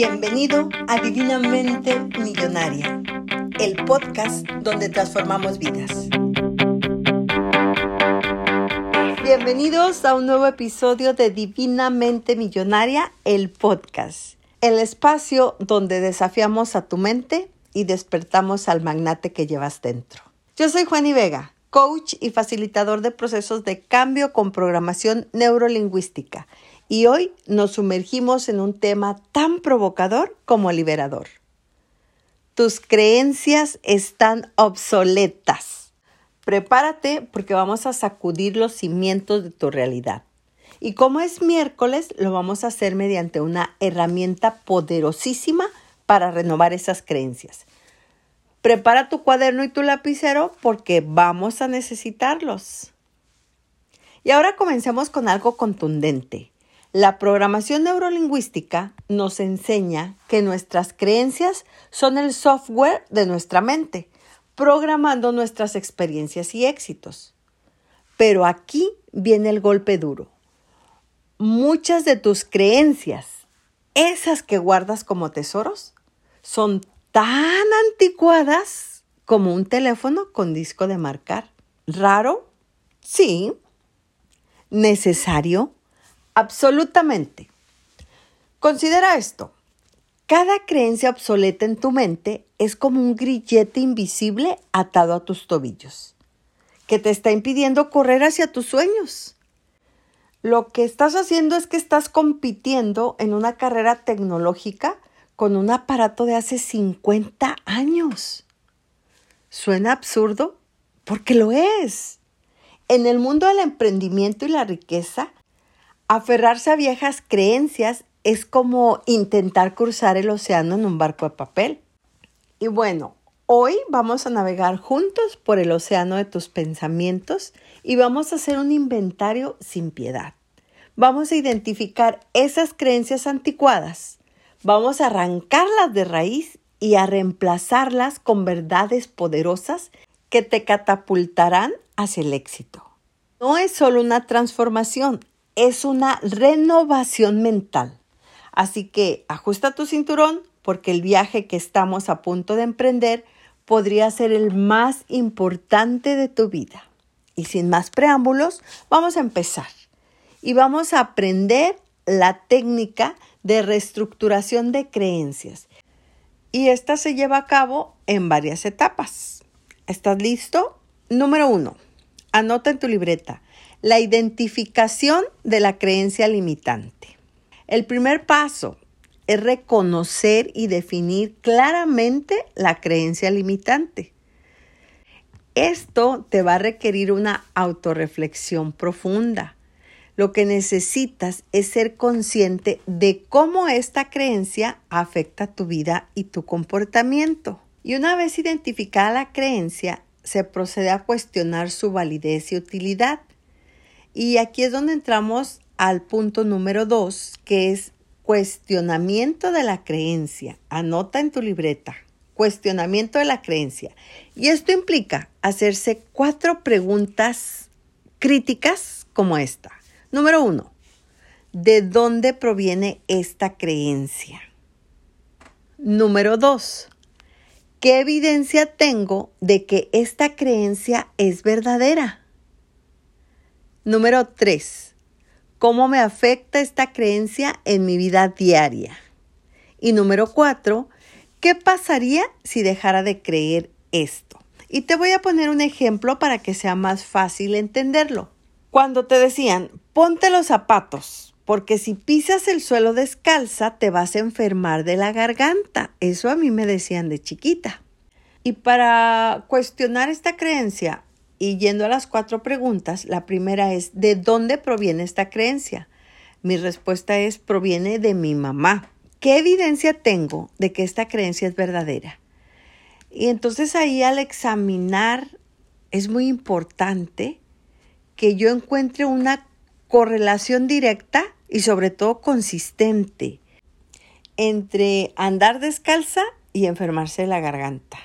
Bienvenido a Divinamente Millonaria, el podcast donde transformamos vidas. Bienvenidos a un nuevo episodio de Divinamente Millonaria, el podcast, el espacio donde desafiamos a tu mente y despertamos al magnate que llevas dentro. Yo soy Juani Vega, coach y facilitador de procesos de cambio con programación neurolingüística y hoy nos sumergimos en un tema tan provocador como liberador. Tus creencias están obsoletas. Prepárate porque vamos a sacudir los cimientos de tu realidad. Y como es miércoles, lo vamos a hacer mediante una herramienta poderosísima para renovar esas creencias. Prepara tu cuaderno y tu lapicero porque vamos a necesitarlos. Y ahora comencemos con algo contundente. La programación neurolingüística nos enseña que nuestras creencias son el software de nuestra mente, programando nuestras experiencias y éxitos. Pero aquí viene el golpe duro. Muchas de tus creencias, esas que guardas como tesoros, son tan anticuadas como un teléfono con disco de marcar. ¿Raro? Sí. ¿Necesario? Absolutamente. Considera esto. Cada creencia obsoleta en tu mente es como un grillete invisible atado a tus tobillos, que te está impidiendo correr hacia tus sueños. Lo que estás haciendo es que estás compitiendo en una carrera tecnológica con un aparato de hace 50 años. ¿Suena absurdo? Porque lo es. En el mundo del emprendimiento y la riqueza, Aferrarse a viejas creencias es como intentar cruzar el océano en un barco de papel. Y bueno, hoy vamos a navegar juntos por el océano de tus pensamientos y vamos a hacer un inventario sin piedad. Vamos a identificar esas creencias anticuadas, vamos a arrancarlas de raíz y a reemplazarlas con verdades poderosas que te catapultarán hacia el éxito. No es solo una transformación, es una renovación mental. Así que ajusta tu cinturón porque el viaje que estamos a punto de emprender podría ser el más importante de tu vida. Y sin más preámbulos, vamos a empezar. Y vamos a aprender la técnica de reestructuración de creencias. Y esta se lleva a cabo en varias etapas. ¿Estás listo? Número uno. Anota en tu libreta la identificación de la creencia limitante. El primer paso es reconocer y definir claramente la creencia limitante. Esto te va a requerir una autorreflexión profunda. Lo que necesitas es ser consciente de cómo esta creencia afecta tu vida y tu comportamiento. Y una vez identificada la creencia, se procede a cuestionar su validez y utilidad. Y aquí es donde entramos al punto número dos, que es cuestionamiento de la creencia. Anota en tu libreta, cuestionamiento de la creencia. Y esto implica hacerse cuatro preguntas críticas como esta. Número uno, ¿de dónde proviene esta creencia? Número dos, ¿qué evidencia tengo de que esta creencia es verdadera? Número 3. ¿Cómo me afecta esta creencia en mi vida diaria? Y número 4. ¿Qué pasaría si dejara de creer esto? Y te voy a poner un ejemplo para que sea más fácil entenderlo. Cuando te decían, ponte los zapatos, porque si pisas el suelo descalza te vas a enfermar de la garganta. Eso a mí me decían de chiquita. Y para cuestionar esta creencia, y yendo a las cuatro preguntas, la primera es, ¿de dónde proviene esta creencia? Mi respuesta es, proviene de mi mamá. ¿Qué evidencia tengo de que esta creencia es verdadera? Y entonces ahí al examinar es muy importante que yo encuentre una correlación directa y sobre todo consistente entre andar descalza y enfermarse de la garganta.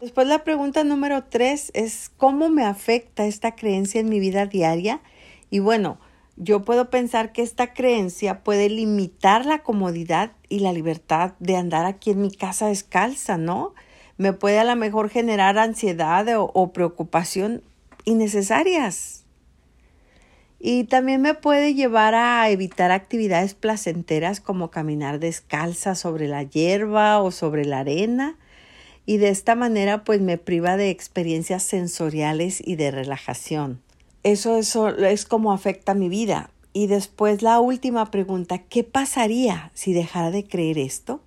Después la pregunta número tres es ¿cómo me afecta esta creencia en mi vida diaria? Y bueno, yo puedo pensar que esta creencia puede limitar la comodidad y la libertad de andar aquí en mi casa descalza, ¿no? Me puede a lo mejor generar ansiedad o, o preocupación innecesarias. Y también me puede llevar a evitar actividades placenteras como caminar descalza sobre la hierba o sobre la arena. Y de esta manera pues me priva de experiencias sensoriales y de relajación. Eso, eso es como afecta mi vida. Y después la última pregunta, ¿qué pasaría si dejara de creer esto?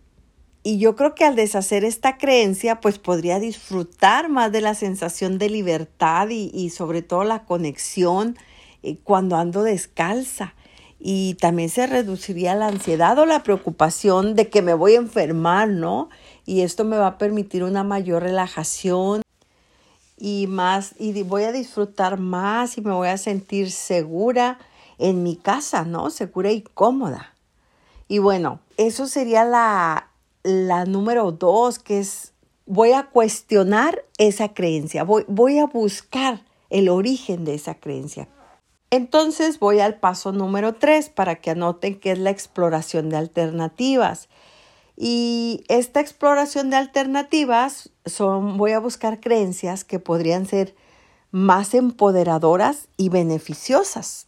Y yo creo que al deshacer esta creencia, pues podría disfrutar más de la sensación de libertad y, y sobre todo la conexión eh, cuando ando descalza. Y también se reduciría la ansiedad o la preocupación de que me voy a enfermar, ¿no? Y esto me va a permitir una mayor relajación y más y voy a disfrutar más y me voy a sentir segura en mi casa, ¿no? Segura y cómoda. Y bueno, eso sería la, la número dos, que es voy a cuestionar esa creencia, voy, voy a buscar el origen de esa creencia. Entonces voy al paso número tres para que anoten que es la exploración de alternativas. Y esta exploración de alternativas son, voy a buscar creencias que podrían ser más empoderadoras y beneficiosas.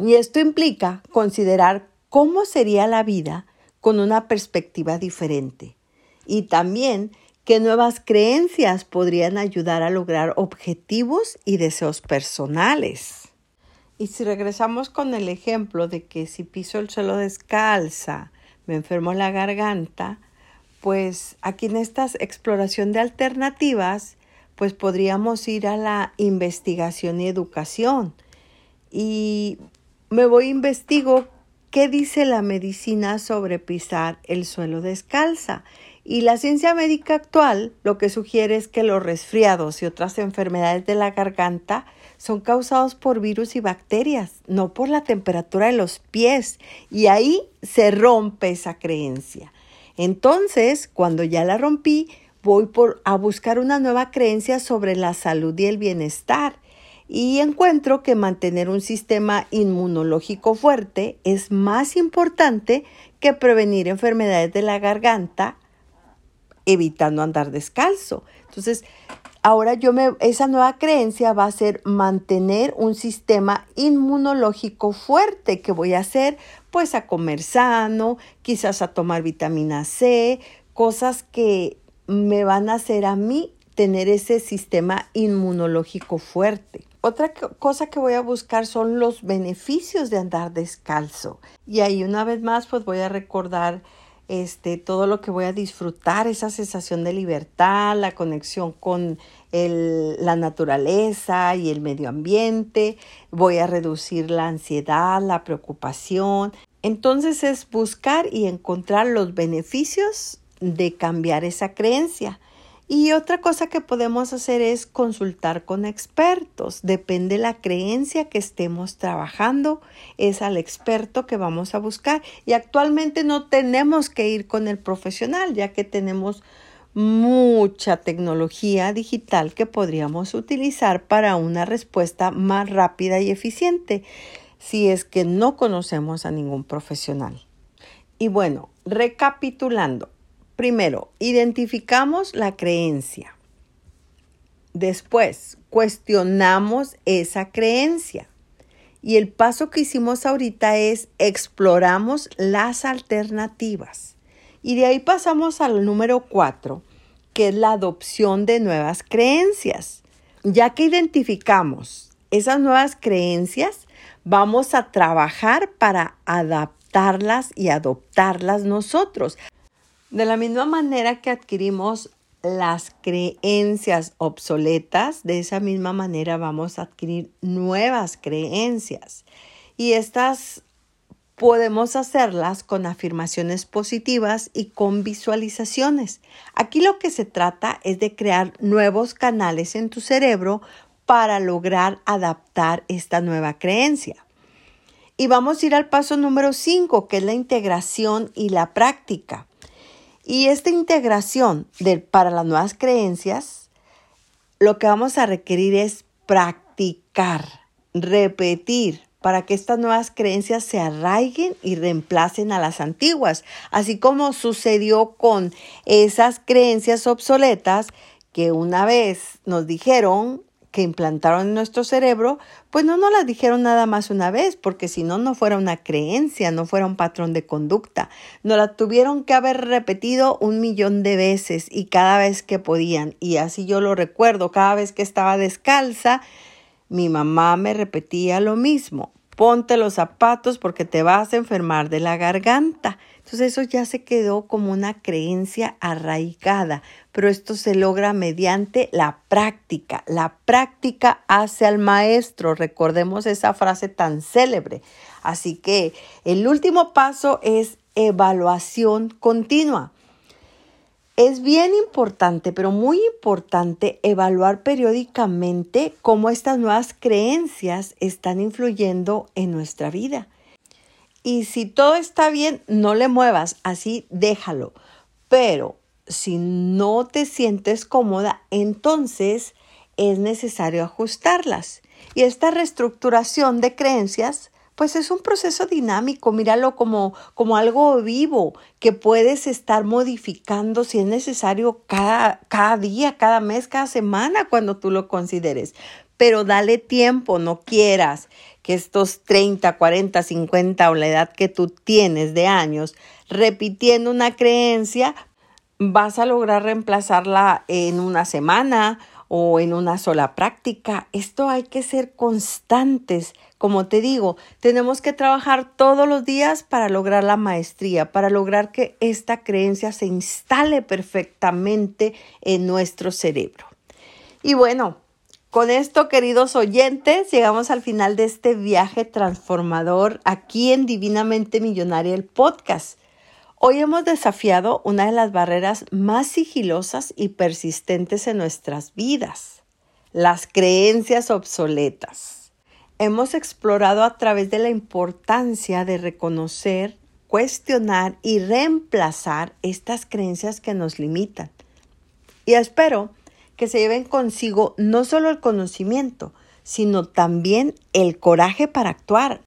Y esto implica considerar cómo sería la vida con una perspectiva diferente. Y también qué nuevas creencias podrían ayudar a lograr objetivos y deseos personales. Y si regresamos con el ejemplo de que si piso el suelo descalza, me enfermo la garganta, pues aquí en esta exploración de alternativas, pues podríamos ir a la investigación y educación. Y me voy a investigo qué dice la medicina sobre pisar el suelo descalza. Y la ciencia médica actual lo que sugiere es que los resfriados y otras enfermedades de la garganta son causados por virus y bacterias, no por la temperatura de los pies. Y ahí se rompe esa creencia. Entonces, cuando ya la rompí, voy a buscar una nueva creencia sobre la salud y el bienestar. Y encuentro que mantener un sistema inmunológico fuerte es más importante que prevenir enfermedades de la garganta, evitando andar descalzo. Entonces, ahora yo me, esa nueva creencia va a ser mantener un sistema inmunológico fuerte que voy a hacer pues a comer sano, quizás a tomar vitamina C, cosas que me van a hacer a mí tener ese sistema inmunológico fuerte. Otra cosa que voy a buscar son los beneficios de andar descalzo. Y ahí una vez más pues voy a recordar este, todo lo que voy a disfrutar, esa sensación de libertad, la conexión con la naturaleza y el medio ambiente, voy a reducir la ansiedad, la preocupación. Entonces es buscar y encontrar los beneficios de cambiar esa creencia. Y otra cosa que podemos hacer es consultar con expertos. Depende la creencia que estemos trabajando, es al experto que vamos a buscar. Y actualmente no tenemos que ir con el profesional, ya que tenemos mucha tecnología digital que podríamos utilizar para una respuesta más rápida y eficiente si es que no conocemos a ningún profesional. Y bueno, recapitulando, Primero, identificamos la creencia. Después, cuestionamos esa creencia. Y el paso que hicimos ahorita es exploramos las alternativas. Y de ahí pasamos al número cuatro, que es la adopción de nuevas creencias. Ya que identificamos esas nuevas creencias, vamos a trabajar para adaptarlas y adoptarlas nosotros. De la misma manera que adquirimos las creencias obsoletas, de esa misma manera vamos a adquirir nuevas creencias. Y estas podemos hacerlas con afirmaciones positivas y con visualizaciones. Aquí lo que se trata es de crear nuevos canales en tu cerebro para lograr adaptar esta nueva creencia. Y vamos a ir al paso número 5, que es la integración y la práctica. Y esta integración para las nuevas creencias, lo que vamos a requerir es practicar, repetir, para que estas nuevas creencias se arraiguen y reemplacen a las antiguas, así como sucedió con esas creencias obsoletas que una vez nos dijeron que implantaron en nuestro cerebro, pues no nos las dijeron nada más una vez, porque si no, no fuera una creencia, no fuera un patrón de conducta. Nos la tuvieron que haber repetido un millón de veces y cada vez que podían. Y así yo lo recuerdo, cada vez que estaba descalza, mi mamá me repetía lo mismo. Ponte los zapatos porque te vas a enfermar de la garganta. Entonces eso ya se quedó como una creencia arraigada, pero esto se logra mediante la práctica. La práctica hace al maestro, recordemos esa frase tan célebre. Así que el último paso es evaluación continua. Es bien importante, pero muy importante, evaluar periódicamente cómo estas nuevas creencias están influyendo en nuestra vida. Y si todo está bien, no le muevas, así déjalo. Pero si no te sientes cómoda, entonces es necesario ajustarlas. Y esta reestructuración de creencias, pues es un proceso dinámico, míralo como, como algo vivo que puedes estar modificando si es necesario cada, cada día, cada mes, cada semana, cuando tú lo consideres. Pero dale tiempo, no quieras que estos 30, 40, 50 o la edad que tú tienes de años, repitiendo una creencia, vas a lograr reemplazarla en una semana o en una sola práctica. Esto hay que ser constantes. Como te digo, tenemos que trabajar todos los días para lograr la maestría, para lograr que esta creencia se instale perfectamente en nuestro cerebro. Y bueno, con esto, queridos oyentes, llegamos al final de este viaje transformador aquí en Divinamente Millonaria, el podcast. Hoy hemos desafiado una de las barreras más sigilosas y persistentes en nuestras vidas, las creencias obsoletas. Hemos explorado a través de la importancia de reconocer, cuestionar y reemplazar estas creencias que nos limitan. Y espero que se lleven consigo no solo el conocimiento, sino también el coraje para actuar,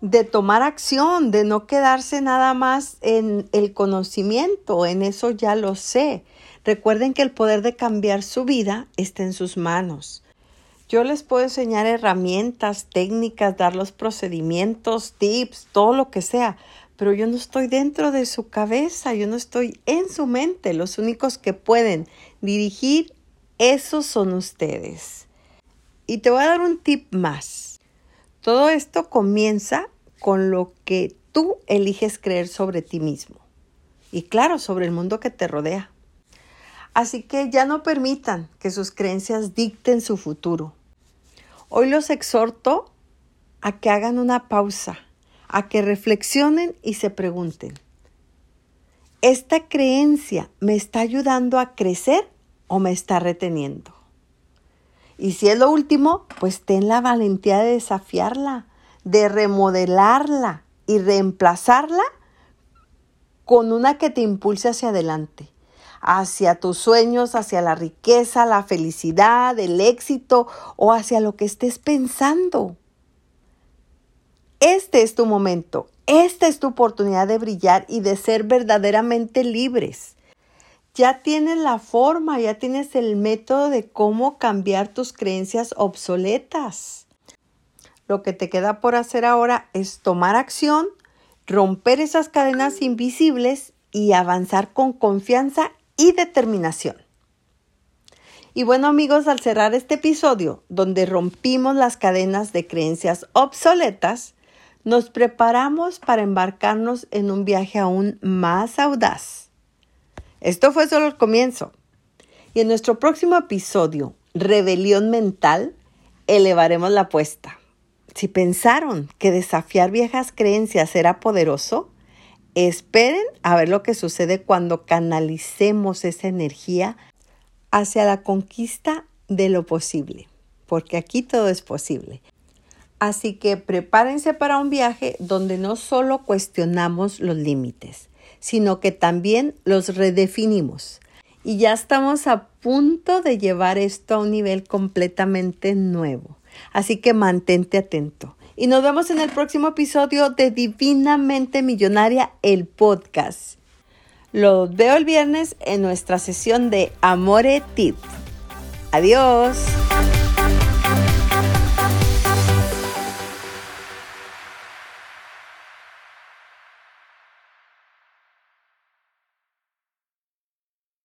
de tomar acción, de no quedarse nada más en el conocimiento, en eso ya lo sé. Recuerden que el poder de cambiar su vida está en sus manos. Yo les puedo enseñar herramientas, técnicas, dar los procedimientos, tips, todo lo que sea, pero yo no estoy dentro de su cabeza, yo no estoy en su mente. Los únicos que pueden dirigir esos son ustedes. Y te voy a dar un tip más. Todo esto comienza con lo que tú eliges creer sobre ti mismo. Y claro, sobre el mundo que te rodea. Así que ya no permitan que sus creencias dicten su futuro. Hoy los exhorto a que hagan una pausa, a que reflexionen y se pregunten, ¿esta creencia me está ayudando a crecer o me está reteniendo? Y si es lo último, pues ten la valentía de desafiarla, de remodelarla y reemplazarla con una que te impulse hacia adelante, hacia tus sueños, hacia la riqueza, la felicidad, el éxito o hacia lo que estés pensando. Este es tu momento, esta es tu oportunidad de brillar y de ser verdaderamente libres ya tienes la forma, ya tienes el método de cómo cambiar tus creencias obsoletas. Lo que te queda por hacer ahora es tomar acción, romper esas cadenas invisibles y avanzar con confianza y determinación. Y bueno amigos, al cerrar este episodio donde rompimos las cadenas de creencias obsoletas, nos preparamos para embarcarnos en un viaje aún más audaz esto fue solo el comienzo. Y en nuestro próximo episodio, Rebelión Mental, elevaremos la apuesta. Si pensaron que desafiar viejas creencias era poderoso, esperen a ver lo que sucede cuando canalicemos esa energía hacia la conquista de lo posible, porque aquí todo es posible. Así que prepárense para un viaje donde no solo cuestionamos los límites, sino que también los redefinimos. Y ya estamos a punto de llevar esto a un nivel completamente nuevo. Así que mantente atento. y nos vemos en el próximo episodio de Divinamente Millonaria, el podcast. Los veo el viernes en nuestra sesión de Amore Tips. Adiós.